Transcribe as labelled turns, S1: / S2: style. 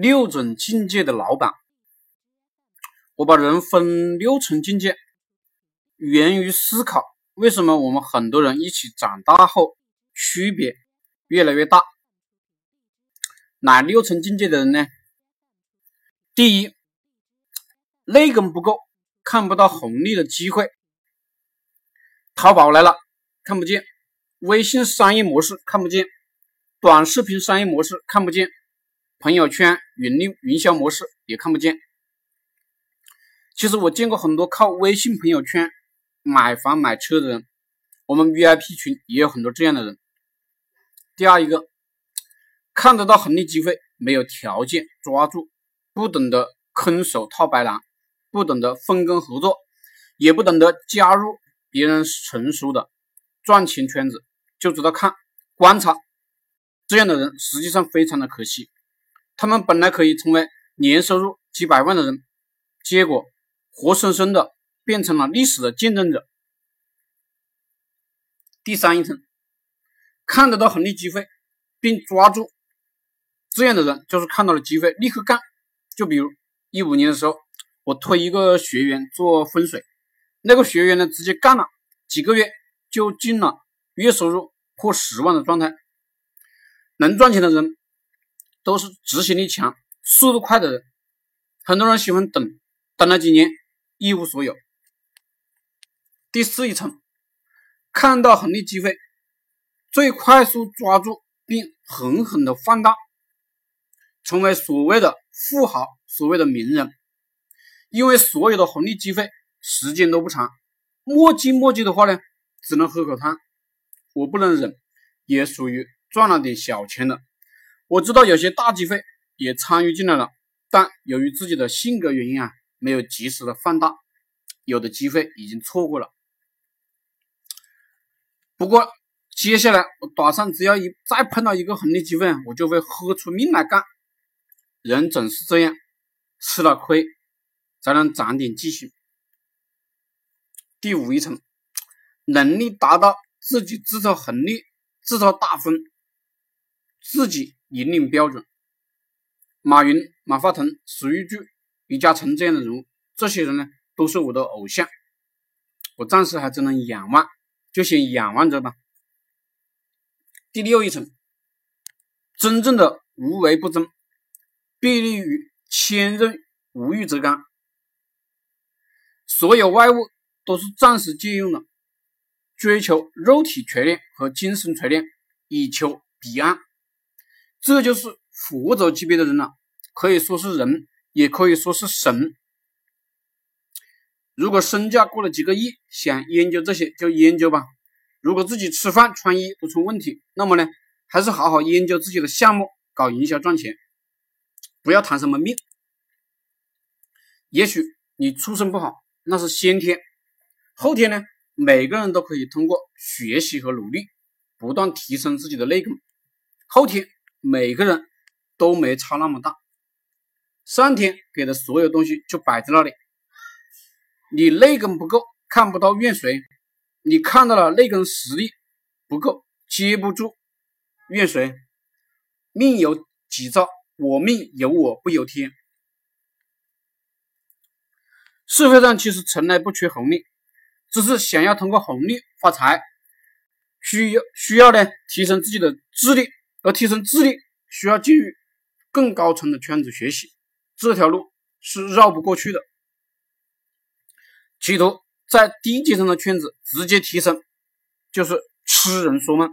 S1: 六种境界的老板，我把人分六层境界，源于思考为什么我们很多人一起长大后区别越来越大。哪六层境界的人呢？第一，内功不够，看不到红利的机会。淘宝来了，看不见；微信商业模式看不见；短视频商业模式看不见。朋友圈云利营销模式也看不见。其实我见过很多靠微信朋友圈买房买车的人，我们 VIP 群也有很多这样的人。第二一个，看得到红利机会，没有条件抓住，不懂得空手套白狼，不懂得分工合作，也不懂得加入别人成熟的赚钱圈子，就知道看观察，这样的人实际上非常的可惜。他们本来可以成为年收入几百万的人，结果活生生的变成了历史的见证者。第三一层，看得到红利机会并抓住这样的人，就是看到了机会立刻干。就比如一五年的时候，我推一个学员做风水，那个学员呢直接干了几个月就进了月收入破十万的状态。能赚钱的人。都是执行力强、速度快的人。很多人喜欢等，等了几年一无所有。第四一层，看到红利机会，最快速抓住并狠狠的放大，成为所谓的富豪、所谓的名人。因为所有的红利机会时间都不长，磨叽磨叽的话呢，只能喝口汤。我不能忍，也属于赚了点小钱的。我知道有些大机会也参与进来了，但由于自己的性格原因啊，没有及时的放大，有的机会已经错过了。不过接下来我打算，只要一再碰到一个红利机会，我就会豁出命来干。人总是这样，吃了亏才能长点记性。第五一层，能力达到自己制造红利、制造大风，自己。引领标准，马云、马化腾、史玉柱、李嘉诚这样的人物，这些人呢都是我的偶像。我暂时还只能仰望，就先仰望着吧。第六一层，真正的无为不争，必立于千仞无欲则刚。所有外物都是暂时借用的，追求肉体锤炼和精神锤炼，以求彼岸。这就是佛祖级别的人了，可以说是人，也可以说是神。如果身价过了几个亿，想研究这些就研究吧。如果自己吃饭穿衣都成问题，那么呢，还是好好研究自己的项目，搞营销赚钱，不要谈什么命。也许你出身不好，那是先天，后天呢，每个人都可以通过学习和努力，不断提升自己的内功。后天。每个人都没差那么大，上天给的所有东西就摆在那里。你内功不够，看不到怨谁；你看到了内功实力不够，接不住怨谁。命由己造，我命由我不由天。社会上其实从来不缺红利，只是想要通过红利发财，需要需要呢提升自己的智力。而提升智力需要进入更高层的圈子学习，这条路是绕不过去的。企图在低阶层的圈子直接提升，就是痴人说梦。